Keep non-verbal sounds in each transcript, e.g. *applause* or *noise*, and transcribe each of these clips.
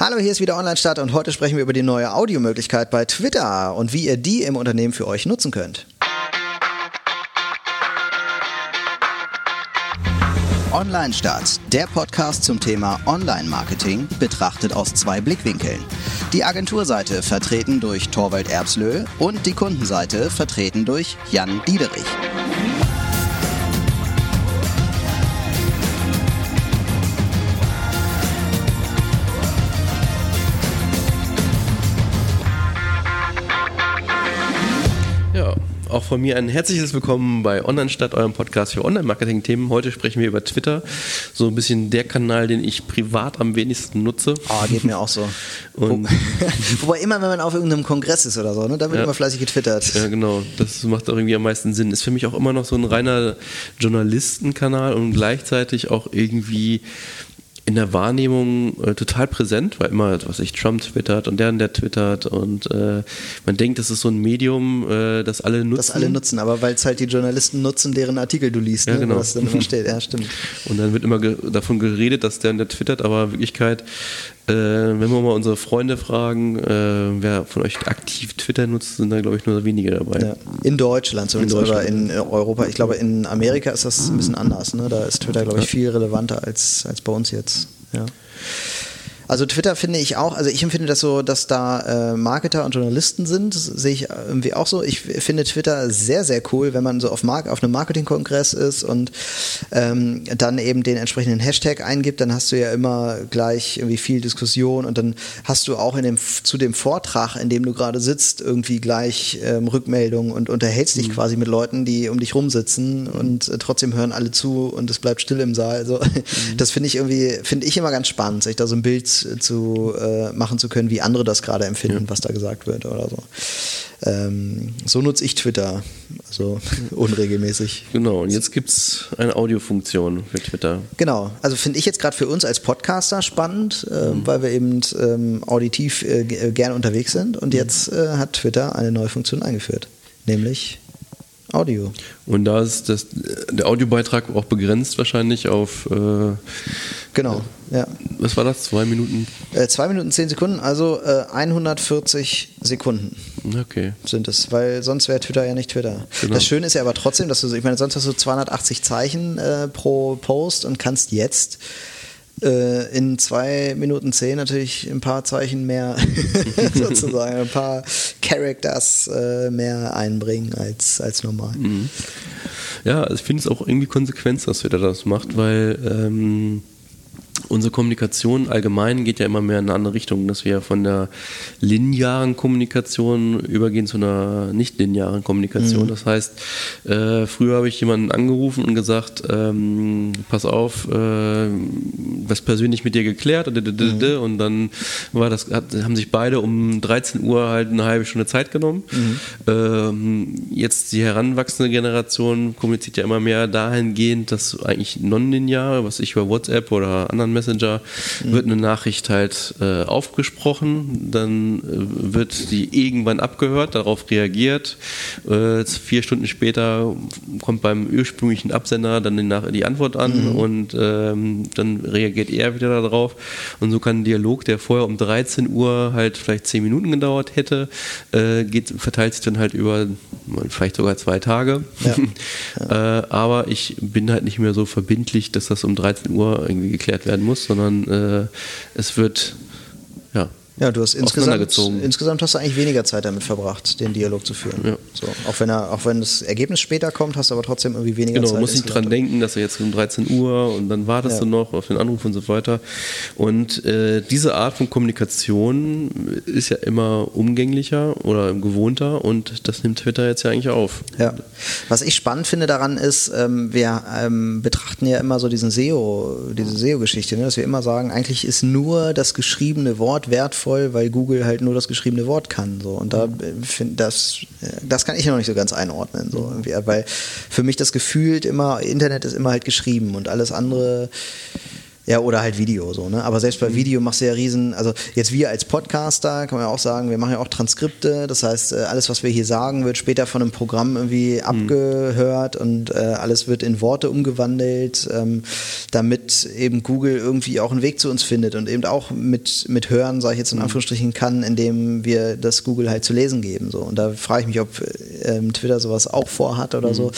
Hallo, hier ist wieder Online-Start und heute sprechen wir über die neue Audiomöglichkeit bei Twitter und wie ihr die im Unternehmen für euch nutzen könnt. Online-Start, der Podcast zum Thema Online-Marketing, betrachtet aus zwei Blickwinkeln. Die Agenturseite vertreten durch Torwald Erbslö und die Kundenseite vertreten durch Jan Diederich. Auch von mir ein herzliches Willkommen bei Online-Stadt, eurem Podcast für Online-Marketing-Themen. Heute sprechen wir über Twitter, so ein bisschen der Kanal, den ich privat am wenigsten nutze. Ah, oh, geht mir auch so. *laughs* Und *laughs* Wobei immer, wenn man auf irgendeinem Kongress ist oder so, ne, da wird ja. immer fleißig getwittert. Ja, genau. Das macht auch irgendwie am meisten Sinn. Ist für mich auch immer noch so ein reiner Journalistenkanal und gleichzeitig auch irgendwie in der Wahrnehmung äh, total präsent, weil immer, was ich, Trump twittert und der und der twittert und äh, man denkt, das ist so ein Medium, äh, das alle nutzen. Das alle nutzen, aber weil es halt die Journalisten nutzen, deren Artikel du liest, ja, ne, genau. was dann immer steht. Ja, stimmt. Und dann wird immer ge davon geredet, dass der und der twittert, aber in Wirklichkeit äh, wenn wir mal unsere Freunde fragen, äh, wer von euch aktiv Twitter nutzt, sind da, glaube ich, nur wenige dabei. Ja. In Deutschland zumindest in Deutschland. oder in Europa. Ich glaube, in Amerika ist das ein bisschen anders. Ne? Da ist Twitter, glaube ich, viel relevanter als, als bei uns jetzt. Ja. Also Twitter finde ich auch, also ich empfinde das so, dass da äh, Marketer und Journalisten sind, sehe ich irgendwie auch so. Ich finde Twitter sehr, sehr cool, wenn man so auf, Mark auf einem Marketingkongress ist und ähm, dann eben den entsprechenden Hashtag eingibt, dann hast du ja immer gleich irgendwie viel Diskussion und dann hast du auch in dem, zu dem Vortrag, in dem du gerade sitzt, irgendwie gleich ähm, Rückmeldungen und unterhältst dich mhm. quasi mit Leuten, die um dich rumsitzen und äh, trotzdem hören alle zu und es bleibt still im Saal. Also, mhm. *laughs* Das finde ich irgendwie, finde ich immer ganz spannend, sich da so ein Bild zu äh, machen zu können, wie andere das gerade empfinden, ja. was da gesagt wird oder so. Ähm, so nutze ich Twitter, also *laughs* unregelmäßig. Genau, und jetzt gibt es eine Audiofunktion für Twitter. Genau, also finde ich jetzt gerade für uns als Podcaster spannend, äh, mhm. weil wir eben ähm, auditiv äh, äh gerne unterwegs sind und mhm. jetzt äh, hat Twitter eine neue Funktion eingeführt, nämlich Audio. Und da ist das, der Audiobeitrag auch begrenzt wahrscheinlich auf. Äh, genau, äh, ja. Was war das? Zwei Minuten? Äh, zwei Minuten zehn Sekunden, also 140 äh, Sekunden okay. sind es, weil sonst wäre Twitter ja nicht Twitter. Genau. Das Schöne ist ja aber trotzdem, dass du, ich meine, sonst hast du 280 Zeichen äh, pro Post und kannst jetzt äh, in zwei Minuten zehn natürlich ein paar Zeichen mehr *laughs* sozusagen, ein paar Characters äh, mehr einbringen als, als normal. Mhm. Ja, ich finde es auch irgendwie konsequent, dass Twitter das macht, weil ähm, unsere Kommunikation allgemein geht ja immer mehr in eine andere Richtung, dass wir von der linearen Kommunikation übergehen zu einer nicht linearen Kommunikation. Mhm. Das heißt, äh, früher habe ich jemanden angerufen und gesagt, ähm, pass auf, äh, was persönlich mit dir geklärt mhm. und dann war das, hat, haben sich beide um 13 Uhr halt eine halbe Stunde Zeit genommen. Mhm. Ähm, jetzt die heranwachsende Generation kommuniziert ja immer mehr dahingehend, dass eigentlich nonlinear, was ich über WhatsApp oder anderen Messenger mhm. wird eine Nachricht halt äh, aufgesprochen, dann äh, wird die irgendwann abgehört, darauf reagiert. Äh, vier Stunden später kommt beim ursprünglichen Absender dann die, die Antwort an mhm. und ähm, dann reagiert er wieder darauf. Und so kann ein Dialog, der vorher um 13 Uhr halt vielleicht zehn Minuten gedauert hätte, äh, geht, verteilt sich dann halt über vielleicht sogar zwei Tage. Ja. *laughs* Äh, aber ich bin halt nicht mehr so verbindlich, dass das um 13 Uhr irgendwie geklärt werden muss, sondern äh, es wird ja, du hast insgesamt, insgesamt hast du eigentlich weniger Zeit damit verbracht, den Dialog zu führen. Ja. So, auch wenn er, auch wenn das Ergebnis später kommt, hast du aber trotzdem irgendwie weniger genau, Zeit. Genau, musst nicht dran denken, dass er jetzt um 13 Uhr und dann wartest ja. du noch auf den Anruf und so weiter. Und äh, diese Art von Kommunikation ist ja immer umgänglicher oder gewohnter und das nimmt Twitter jetzt ja eigentlich auf. Ja. Was ich spannend finde daran ist, ähm, wir ähm, betrachten ja immer so diesen SEO, diese SEO-Geschichte, ne? dass wir immer sagen, eigentlich ist nur das geschriebene Wort wertvoll wertvoll, weil Google halt nur das geschriebene Wort kann. So. Und da finde das, das kann ich noch nicht so ganz einordnen. So irgendwie. Weil für mich das gefühlt immer, Internet ist immer halt geschrieben und alles andere Ja, oder halt Video so, ne? Aber selbst bei mhm. Video machst du ja riesen, also jetzt wir als Podcaster, kann man ja auch sagen, wir machen ja auch Transkripte, das heißt, äh, alles, was wir hier sagen, wird später von einem Programm irgendwie mhm. abgehört und äh, alles wird in Worte umgewandelt, ähm, damit eben Google irgendwie auch einen Weg zu uns findet und eben auch mit, mit Hören, sage ich jetzt in mhm. Anführungsstrichen, kann, indem wir das Google halt zu lesen geben. So. Und da frage ich mich, ob ähm, Twitter sowas auch vorhat oder mhm. so.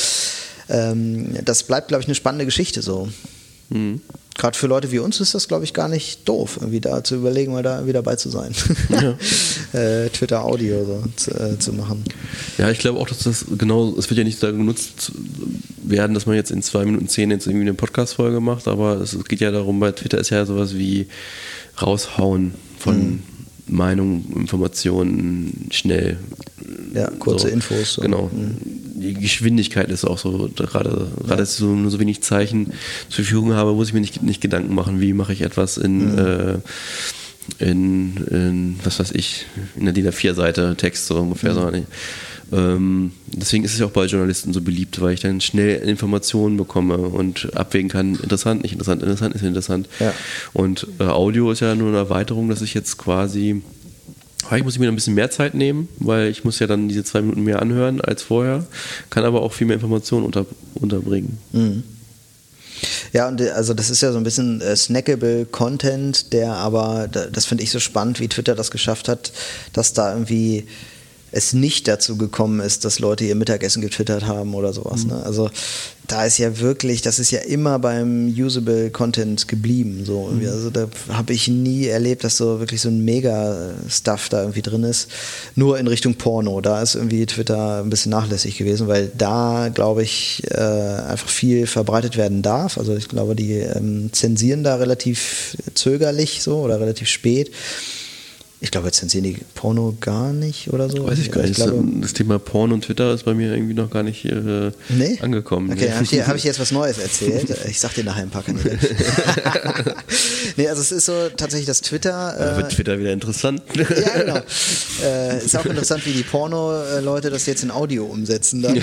Ähm, das bleibt, glaube ich, eine spannende Geschichte so. Mhm. Gerade für Leute wie uns ist das, glaube ich, gar nicht doof, irgendwie da zu überlegen, mal da irgendwie dabei zu sein. Ja. *laughs* äh, Twitter Audio so, zu, äh, zu, machen. Ja, ich glaube auch, dass das genau, es wird ja nicht da genutzt werden, dass man jetzt in zwei Minuten zehn jetzt irgendwie eine Podcast-Folge macht, aber es geht ja darum, bei Twitter ist ja sowas wie raushauen von mhm. Meinungen, Informationen schnell. Ja, kurze so. Infos. So. Genau. Mhm die Geschwindigkeit ist auch so, gerade, gerade dass ich so, nur so wenig Zeichen zur Verfügung habe, muss ich mir nicht, nicht Gedanken machen, wie mache ich etwas in, mhm. äh, in, in, was weiß ich, in der DIN A4-Seite Text so ungefähr. Mhm. So. Ähm, deswegen ist es ja auch bei Journalisten so beliebt, weil ich dann schnell Informationen bekomme und abwägen kann, interessant, nicht interessant, interessant, ist interessant. Ja. Und äh, Audio ist ja nur eine Erweiterung, dass ich jetzt quasi Vielleicht muss ich mir ein bisschen mehr Zeit nehmen, weil ich muss ja dann diese zwei Minuten mehr anhören als vorher, kann aber auch viel mehr Informationen unter, unterbringen. Mhm. Ja, und also das ist ja so ein bisschen äh, snackable Content, der aber, das finde ich so spannend, wie Twitter das geschafft hat, dass da irgendwie es nicht dazu gekommen ist, dass Leute ihr Mittagessen getwittert haben oder sowas. Mhm. Ne? Also da ist ja wirklich, das ist ja immer beim usable Content geblieben. So. Mhm. Also da habe ich nie erlebt, dass so wirklich so ein Mega-Stuff da irgendwie drin ist. Nur in Richtung Porno. Da ist irgendwie Twitter ein bisschen nachlässig gewesen, weil da, glaube ich, äh, einfach viel verbreitet werden darf. Also ich glaube, die ähm, zensieren da relativ zögerlich so oder relativ spät. Ich glaube, jetzt zensieren die Porno gar nicht oder so. Weiß ich gar nicht. Glaube, das Thema Porno und Twitter ist bei mir irgendwie noch gar nicht äh, nee? angekommen. Okay, habe ich, hab ich jetzt was *laughs* Neues erzählt. Ich sag dir nachher ein paar Kanäle. *laughs* nee, also es ist so tatsächlich das Twitter. Äh, wird Twitter wieder interessant. *laughs* ja, genau. Äh, ist auch interessant, wie die Porno-Leute das jetzt in Audio umsetzen. Dann.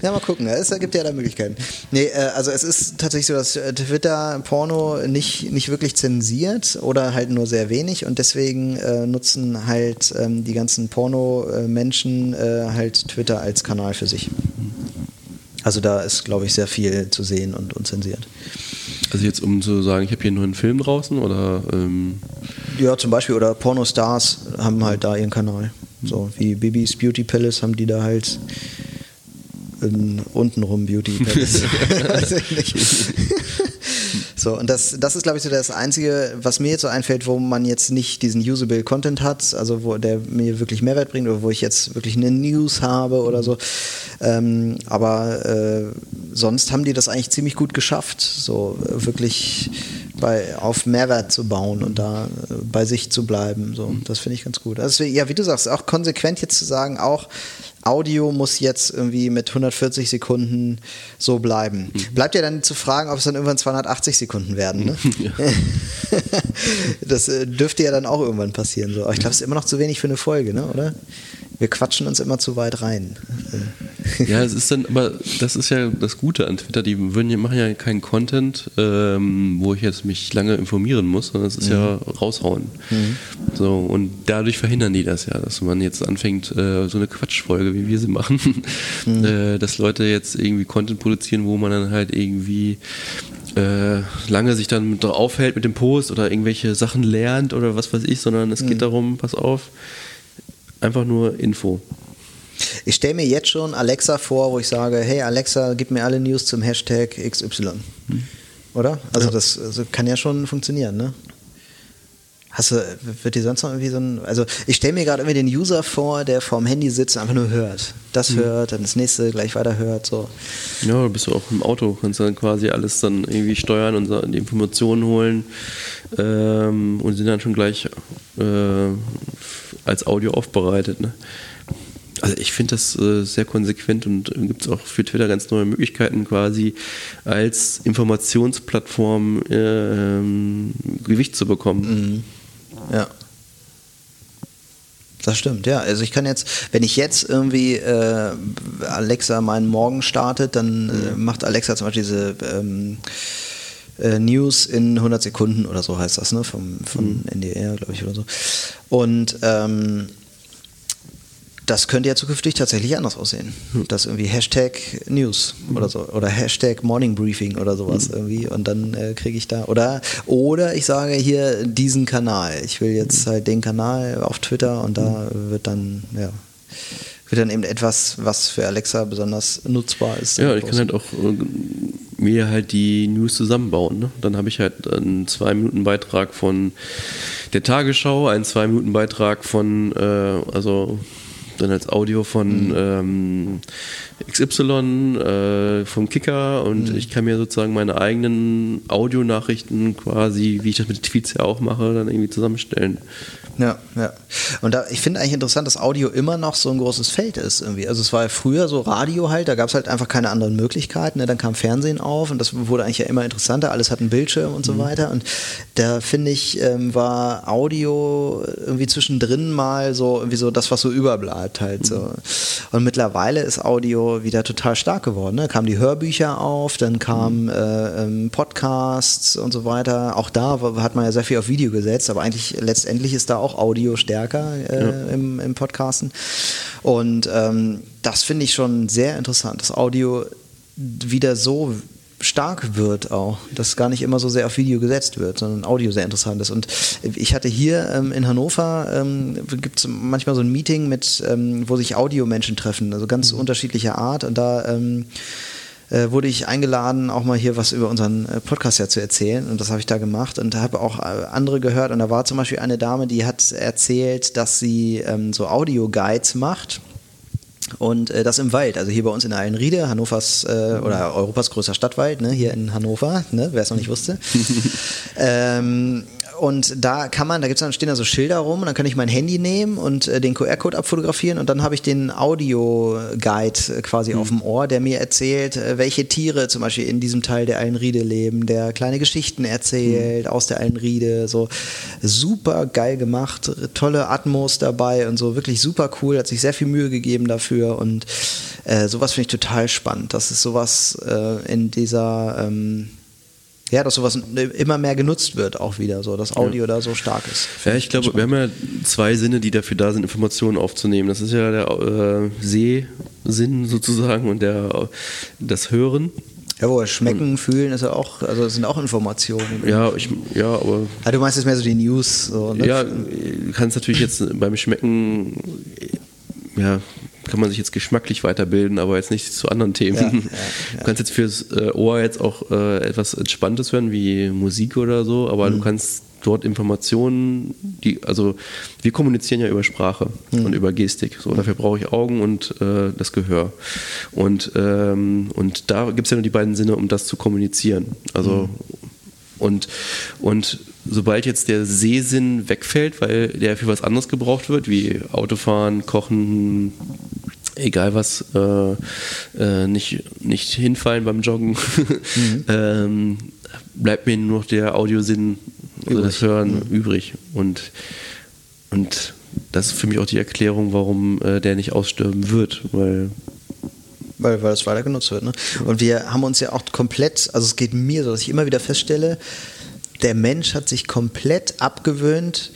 ja, mal gucken. Es gibt ja da Möglichkeiten. Nee, äh, also es ist tatsächlich so, dass Twitter Porno nicht, nicht wirklich zensiert oder halt nur sehr wenig und deswegen äh, nutzen halt ähm, die ganzen Porno-Menschen äh, halt Twitter als Kanal für sich. Also da ist, glaube ich, sehr viel zu sehen und unzensiert. Also jetzt um zu sagen, ich habe hier nur einen Film draußen oder? Ähm ja, zum Beispiel oder Pornostars haben halt da ihren Kanal. So wie Bibis Beauty Palace haben die da halt untenrum Beauty Palace. *laughs* Weiß ich nicht. *laughs* So, und das, das ist, glaube ich, so das Einzige, was mir jetzt so einfällt, wo man jetzt nicht diesen usable Content hat, also wo der mir wirklich Mehrwert bringt oder wo ich jetzt wirklich eine News habe oder so. Ähm, aber äh, sonst haben die das eigentlich ziemlich gut geschafft, so äh, wirklich bei, auf Mehrwert zu bauen und da äh, bei sich zu bleiben. So, das finde ich ganz gut. Also, ja, wie du sagst, auch konsequent jetzt zu sagen, auch Audio muss jetzt irgendwie mit 140 Sekunden so bleiben. Mhm. Bleibt ja dann zu fragen, ob es dann irgendwann 280 Sekunden werden. Ne? *laughs* Ja. *laughs* das äh, dürfte ja dann auch irgendwann passieren. So. Aber ich glaube, es ist immer noch zu wenig für eine Folge, ne? oder? wir quatschen uns immer zu weit rein. Ja, es ist dann, aber das ist ja das Gute an Twitter, die würden, machen ja keinen Content, ähm, wo ich jetzt mich lange informieren muss, sondern es ist mhm. ja raushauen. Mhm. So, und dadurch verhindern die das ja, dass man jetzt anfängt, äh, so eine Quatschfolge, wie wir sie machen, mhm. *laughs* äh, dass Leute jetzt irgendwie Content produzieren, wo man dann halt irgendwie äh, lange sich dann aufhält mit dem Post oder irgendwelche Sachen lernt oder was weiß ich, sondern es geht mhm. darum, pass auf, einfach nur Info. Ich stelle mir jetzt schon Alexa vor, wo ich sage, hey Alexa, gib mir alle News zum Hashtag XY. Hm. Oder? Also ja. das also kann ja schon funktionieren, ne? Hast du, wird dir sonst noch irgendwie so ein, also ich stelle mir gerade irgendwie den User vor, der vorm Handy sitzt und einfach nur hört. Das mhm. hört, dann das nächste gleich weiter hört, so. Ja, du bist auch im Auto, kannst dann quasi alles dann irgendwie steuern und die Informationen holen ähm, und sind dann schon gleich äh, als Audio aufbereitet. Ne? Also ich finde das äh, sehr konsequent und äh, gibt es auch für Twitter ganz neue Möglichkeiten quasi als Informationsplattform äh, Gewicht zu bekommen. Mhm. Ja. Das stimmt, ja. Also ich kann jetzt, wenn ich jetzt irgendwie äh, Alexa meinen Morgen startet, dann mhm. macht Alexa zum Beispiel diese ähm, äh, News in 100 Sekunden oder so heißt das, ne? Vom, von mhm. NDR, glaube ich, oder so. Und ähm, das könnte ja zukünftig tatsächlich anders aussehen. Hm. Das irgendwie Hashtag News hm. oder so oder Hashtag Morning Briefing oder sowas hm. irgendwie und dann äh, kriege ich da oder oder ich sage hier diesen Kanal. Ich will jetzt halt den Kanal auf Twitter und da wird dann ja wird dann eben etwas, was für Alexa besonders nutzbar ist. Ja, ich kann halt auch äh, mir halt die News zusammenbauen. Ne? Dann habe ich halt einen zwei Minuten Beitrag von der Tagesschau, einen zwei Minuten Beitrag von äh, also dann als Audio von mhm. ähm, XY, äh, vom Kicker und mhm. ich kann mir sozusagen meine eigenen Audionachrichten quasi, wie ich das mit Tweets ja auch mache, dann irgendwie zusammenstellen. Ja, ja. Und da, ich finde eigentlich interessant, dass Audio immer noch so ein großes Feld ist irgendwie. Also es war ja früher so Radio halt, da gab es halt einfach keine anderen Möglichkeiten. Ne? Dann kam Fernsehen auf und das wurde eigentlich ja immer interessanter. Alles hat einen Bildschirm und so mhm. weiter. Und da finde ich, ähm, war Audio irgendwie zwischendrin mal so irgendwie so das, was so überbleibt halt. Mhm. So. Und mittlerweile ist Audio wieder total stark geworden. Ne? Kamen die Hörbücher auf, dann kamen mhm. äh, ähm, Podcasts und so weiter. Auch da hat man ja sehr viel auf Video gesetzt, aber eigentlich letztendlich ist da auch auch Audio stärker äh, ja. im, im Podcasten. Und ähm, das finde ich schon sehr interessant, dass Audio wieder so stark wird auch, dass gar nicht immer so sehr auf Video gesetzt wird, sondern Audio sehr interessant ist. Und ich hatte hier ähm, in Hannover, ähm, gibt es manchmal so ein Meeting mit, ähm, wo sich Audiomenschen treffen, also ganz mhm. unterschiedlicher Art. Und da ähm, äh, wurde ich eingeladen, auch mal hier was über unseren äh, Podcast ja zu erzählen. Und das habe ich da gemacht und habe auch äh, andere gehört. Und da war zum Beispiel eine Dame, die hat erzählt, dass sie ähm, so Audio-Guides macht. Und äh, das im Wald, also hier bei uns in Eilenriede, Hannovers äh, oder Europas größter Stadtwald, ne, hier in Hannover, ne, wer es noch nicht wusste. *laughs* ähm, und da kann man, da gibt's dann stehen da so Schilder rum und dann kann ich mein Handy nehmen und äh, den QR-Code abfotografieren und dann habe ich den Audio-Guide äh, quasi mhm. auf dem Ohr, der mir erzählt, äh, welche Tiere zum Beispiel in diesem Teil der Eilenriede leben, der kleine Geschichten erzählt mhm. aus der Eilenriede, so super geil gemacht, tolle Atmos dabei und so wirklich super cool, hat sich sehr viel Mühe gegeben dafür und äh, sowas finde ich total spannend. Das ist sowas äh, in dieser ähm, ja, dass sowas immer mehr genutzt wird, auch wieder, so, dass Audio ja. da so stark ist. Ja, ich glaube, wir haben ja zwei Sinne, die dafür da sind, Informationen aufzunehmen. Das ist ja der äh, Sehsinn sozusagen und der, das Hören. Ja, wo schmecken, und, fühlen ist ja auch, also das sind auch Informationen. Ja, ich, ja, aber. Ja, du meinst jetzt mehr so die News. So, ne? Ja, du kannst natürlich jetzt beim Schmecken, ja, kann man sich jetzt geschmacklich weiterbilden, aber jetzt nicht zu anderen Themen. Ja, ja, ja. Du kannst jetzt fürs äh, Ohr jetzt auch äh, etwas Entspanntes hören, wie Musik oder so, aber mhm. du kannst dort Informationen, die, also wir kommunizieren ja über Sprache mhm. und über Gestik. So, dafür brauche ich Augen und äh, das Gehör. Und, ähm, und da gibt es ja nur die beiden Sinne, um das zu kommunizieren. Also mhm. und, und sobald jetzt der Sehsinn wegfällt, weil der für was anderes gebraucht wird, wie Autofahren, Kochen, egal was, äh, äh, nicht, nicht hinfallen beim Joggen, mhm. *laughs* ähm, bleibt mir nur noch der Audiosinn, also das Hören mhm. übrig. Und, und das ist für mich auch die Erklärung, warum äh, der nicht aussterben wird, weil weil, weil es weiter genutzt wird. Ne? Und wir haben uns ja auch komplett, also es geht mir so, dass ich immer wieder feststelle, der Mensch hat sich komplett abgewöhnt,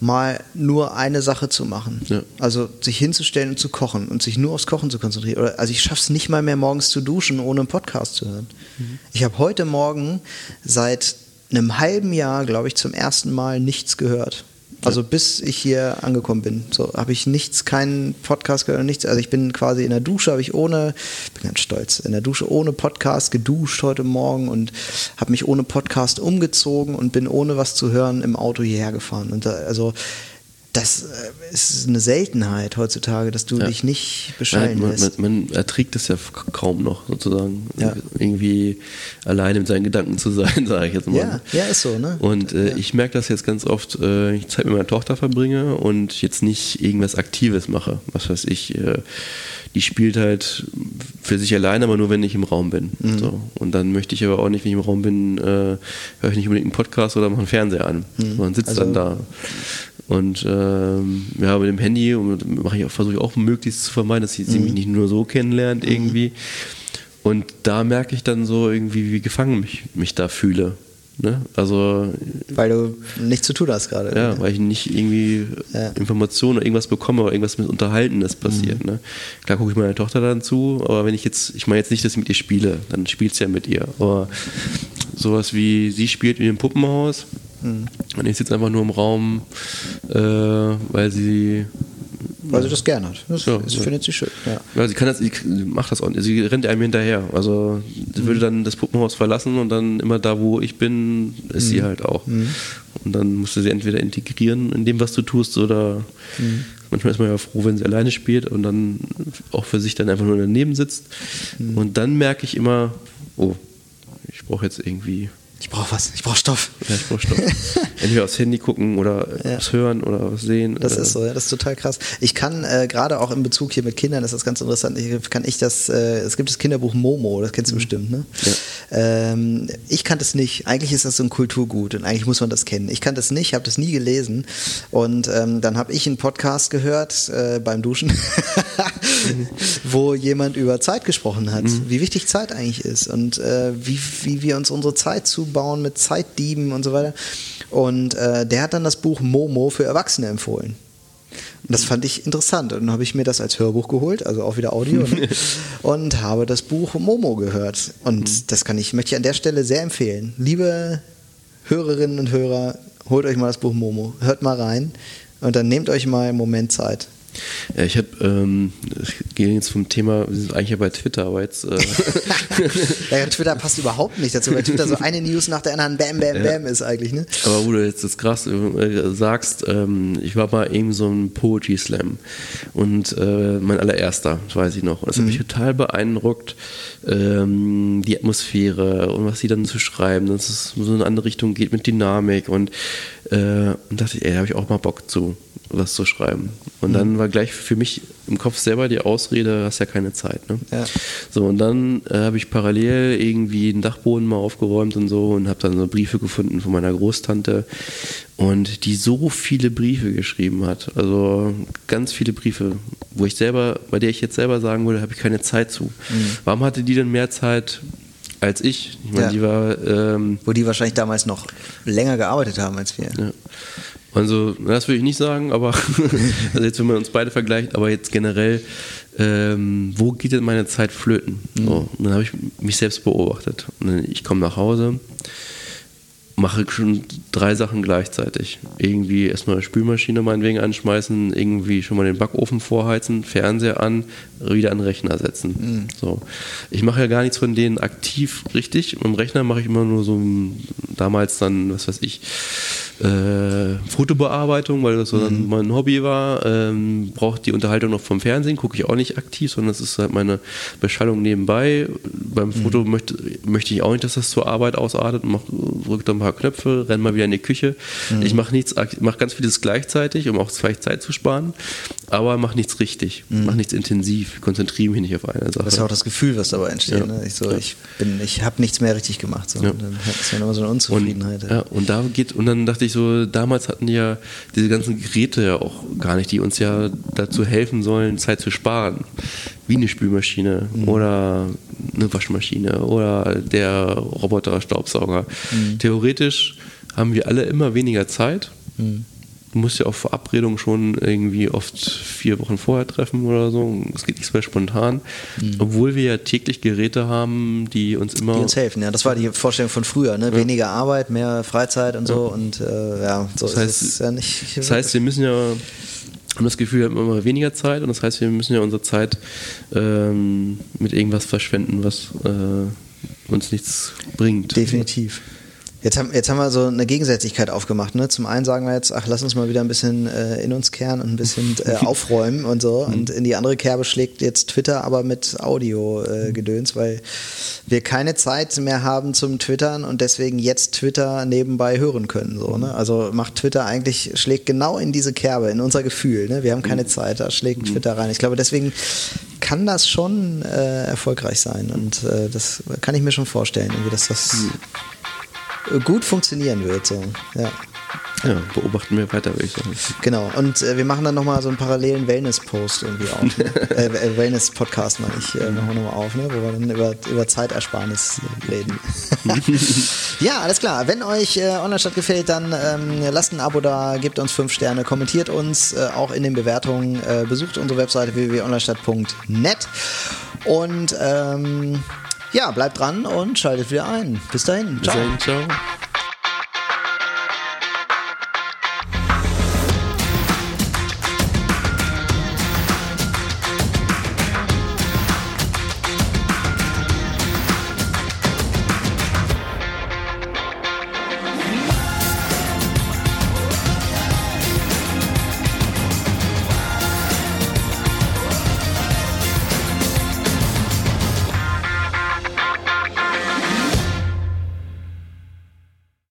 mal nur eine Sache zu machen. Ja. Also sich hinzustellen und zu kochen und sich nur aufs Kochen zu konzentrieren. Oder, also ich schaffe es nicht mal mehr morgens zu duschen, ohne einen Podcast zu hören. Mhm. Ich habe heute Morgen seit einem halben Jahr, glaube ich, zum ersten Mal nichts gehört. Also bis ich hier angekommen bin, so habe ich nichts, keinen Podcast gehört, nichts. Also ich bin quasi in der Dusche, habe ich ohne, bin ganz stolz, in der Dusche ohne Podcast geduscht heute Morgen und habe mich ohne Podcast umgezogen und bin ohne was zu hören im Auto hierher gefahren. Und da, also das äh, ist eine Seltenheit heutzutage, dass du ja. dich nicht bescheiden man, lässt. Man, man, erträgt es ja kaum noch sozusagen, ja. irgendwie alleine mit seinen Gedanken zu sein, *laughs* sage ich jetzt mal. Ja, ja ist so. Ne? Und äh, ja. ich merke das jetzt ganz oft, äh, ich Zeit mit meiner Tochter verbringe und jetzt nicht irgendwas Aktives mache. Was weiß ich, äh, die spielt halt für sich alleine, aber nur wenn ich im Raum bin. Mhm. So. Und dann möchte ich aber auch nicht, wenn ich im Raum bin, äh, höre ich nicht unbedingt einen Podcast oder mache einen Fernseher an. Mhm. Man sitzt also, dann da. Und ähm, ja, mit dem Handy ich versuche ich auch möglichst zu vermeiden, dass sie, mhm. mich nicht nur so kennenlernt mhm. irgendwie. Und da merke ich dann so irgendwie, wie gefangen mich, mich da fühle. Ne? Also weil du nichts zu tun hast gerade. Ja, weil ich nicht irgendwie ja. Informationen oder irgendwas bekomme oder irgendwas mit Unterhaltenes passiert. Mhm. Ne? Klar gucke ich meiner Tochter dann zu, aber wenn ich jetzt, ich meine jetzt nicht, dass ich mit ihr spiele, dann spielt sie ja mit ihr. Aber sowas wie sie spielt wie im Puppenhaus mhm. und ich sitze einfach nur im Raum, äh, weil sie weil sie das gerne hat. Das, ja, das findet sie schön. Ja. ja. sie kann das, sie macht das auch. Sie rennt einem hinterher. Also sie mhm. würde dann das Puppenhaus verlassen und dann immer da, wo ich bin, ist mhm. sie halt auch. Mhm. Und dann musst du sie entweder integrieren in dem, was du tust, oder mhm. manchmal ist man ja froh, wenn sie alleine spielt und dann auch für sich dann einfach nur daneben sitzt. Mhm. Und dann merke ich immer, oh, brauche jetzt irgendwie ich brauche was, ich brauche Stoff. Ja, ich brauche Stoff. *laughs* Entweder aufs Handy gucken oder ja. was hören oder was sehen. Das ist so, ja, das ist total krass. Ich kann äh, gerade auch in Bezug hier mit Kindern, das ist ganz interessant, ich, kann ich das, äh, es gibt das Kinderbuch Momo, das kennst du mhm. bestimmt, ne? Ja. Ähm, ich kannte es nicht. Eigentlich ist das so ein Kulturgut und eigentlich muss man das kennen. Ich kannte es nicht, habe das nie gelesen und ähm, dann habe ich einen Podcast gehört äh, beim Duschen, mhm. *laughs* wo jemand über Zeit gesprochen hat, mhm. wie wichtig Zeit eigentlich ist und äh, wie, wie wir uns unsere Zeit zu bauen mit Zeitdieben und so weiter. Und äh, der hat dann das Buch Momo für Erwachsene empfohlen. Und das fand ich interessant. Und dann habe ich mir das als Hörbuch geholt, also auch wieder Audio, ne? *laughs* und habe das Buch Momo gehört. Und mhm. das kann ich, möchte ich an der Stelle sehr empfehlen. Liebe Hörerinnen und Hörer, holt euch mal das Buch Momo, hört mal rein und dann nehmt euch mal einen Moment Zeit. Ja, ich habe, ähm, ich gehe jetzt vom Thema, wir sind eigentlich ja bei Twitter, aber jetzt. Äh *laughs* ja, Twitter passt überhaupt nicht dazu, weil Twitter so eine News nach der anderen Bam, Bam, Bam ja. ist eigentlich, ne? Aber wo du jetzt das krass äh, sagst, ähm, ich war mal eben so ein Poetry Slam und äh, mein allererster, das weiß ich noch. Und das mhm. hat mich total beeindruckt, ähm, die Atmosphäre und was sie dann zu schreiben, dass es so in eine andere Richtung geht mit Dynamik und, äh, und dachte ich, ey, da habe ich auch mal Bock zu was zu schreiben. Und mhm. dann war gleich für mich im Kopf selber die Ausrede, hast ja keine Zeit. Ne? Ja. So, und dann äh, habe ich parallel irgendwie den Dachboden mal aufgeräumt und so und habe dann so Briefe gefunden von meiner Großtante und die so viele Briefe geschrieben hat. Also ganz viele Briefe, wo ich selber, bei der ich jetzt selber sagen würde, habe ich keine Zeit zu. Mhm. Warum hatte die denn mehr Zeit? als ich. Ich meine, ja. die war. Ähm, Wo die wahrscheinlich damals noch länger gearbeitet haben als wir. Ja. Also, das würde ich nicht sagen, aber *laughs* also jetzt, wenn man uns beide vergleicht, aber jetzt generell, ähm, wo geht denn meine Zeit flöten? Mhm. So, und dann habe ich mich selbst beobachtet. Und ich komme nach Hause, mache schon drei Sachen gleichzeitig. Irgendwie erstmal eine Spülmaschine meinetwegen anschmeißen, irgendwie schon mal den Backofen vorheizen, Fernseher an, wieder an den Rechner setzen. Mhm. So. Ich mache ja gar nichts von denen aktiv richtig. Im Rechner mache ich immer nur so damals dann, was weiß ich, äh, Fotobearbeitung, weil das so dann mhm. mein Hobby war. Ähm, Braucht die Unterhaltung noch vom Fernsehen, gucke ich auch nicht aktiv, sondern das ist halt meine Beschallung nebenbei. Beim Foto mhm. möchte, möchte ich auch nicht, dass das zur Arbeit ausartet. Mach, drück da ein paar Knöpfe, renn mal wieder in die Küche. Mhm. Ich mache nichts, mache ganz vieles gleichzeitig, um auch vielleicht Zeit zu sparen, aber mache nichts richtig, mhm. mache nichts intensiv, konzentriere mich nicht auf eine Sache. Das ist ja auch das Gefühl, was dabei entsteht. Ja. Ne? Ich, so, ja. ich, ich habe nichts mehr richtig gemacht. So. Ja. Dann hat es ja immer so eine Unzufriedenheit. Und, ja, und da geht, und dann dachte ich so, damals hatten die ja diese ganzen Geräte ja auch gar nicht, die uns ja dazu helfen sollen, Zeit zu sparen. Wie eine Spülmaschine mhm. oder eine Waschmaschine oder der Roboter-Staubsauger. Mhm. Theoretisch haben wir alle immer weniger Zeit. Mhm du musst ja auf Verabredungen schon irgendwie oft vier Wochen vorher treffen oder so. Es geht nicht so spontan. Mhm. Obwohl wir ja täglich Geräte haben, die uns immer. Die uns helfen, ja. Das war die Vorstellung von früher, ne? Ja. Weniger Arbeit, mehr Freizeit und so. Ja. Und äh, ja, so das heißt, ist es ja nicht. Das heißt, wir müssen ja haben das Gefühl, wir haben immer weniger Zeit und das heißt, wir müssen ja unsere Zeit ähm, mit irgendwas verschwenden, was äh, uns nichts bringt. Definitiv. Jetzt haben, jetzt haben wir so eine Gegensätzlichkeit aufgemacht. Ne? Zum einen sagen wir jetzt, ach, lass uns mal wieder ein bisschen äh, in uns kehren und ein bisschen äh, *laughs* aufräumen und so. Mhm. Und in die andere Kerbe schlägt jetzt Twitter aber mit Audio-Gedöns, äh, weil wir keine Zeit mehr haben zum Twittern und deswegen jetzt Twitter nebenbei hören können. So, ne? Also macht Twitter eigentlich, schlägt genau in diese Kerbe, in unser Gefühl. Ne? Wir haben keine mhm. Zeit, da schlägt mhm. Twitter rein. Ich glaube, deswegen kann das schon äh, erfolgreich sein. Und äh, das kann ich mir schon vorstellen, irgendwie, dass das gut funktionieren wird. So. Ja. Ja, beobachten wir weiter, würde ich sagen. Genau. Und äh, wir machen dann nochmal so einen parallelen Wellness-Post irgendwie auf. Ne? *laughs* äh, Wellness-Podcast meine ich, äh, machen wir nochmal auf, ne? wo wir dann über, über Zeitersparnis reden. *laughs* ja, alles klar. Wenn euch äh, Online-Stadt gefällt, dann ähm, lasst ein Abo da, gebt uns fünf Sterne, kommentiert uns äh, auch in den Bewertungen, äh, besucht unsere Webseite www.onlinestadt.net und ähm, ja, bleibt dran und schaltet wieder ein. Bis dahin. Ciao. Bis dahin, ciao.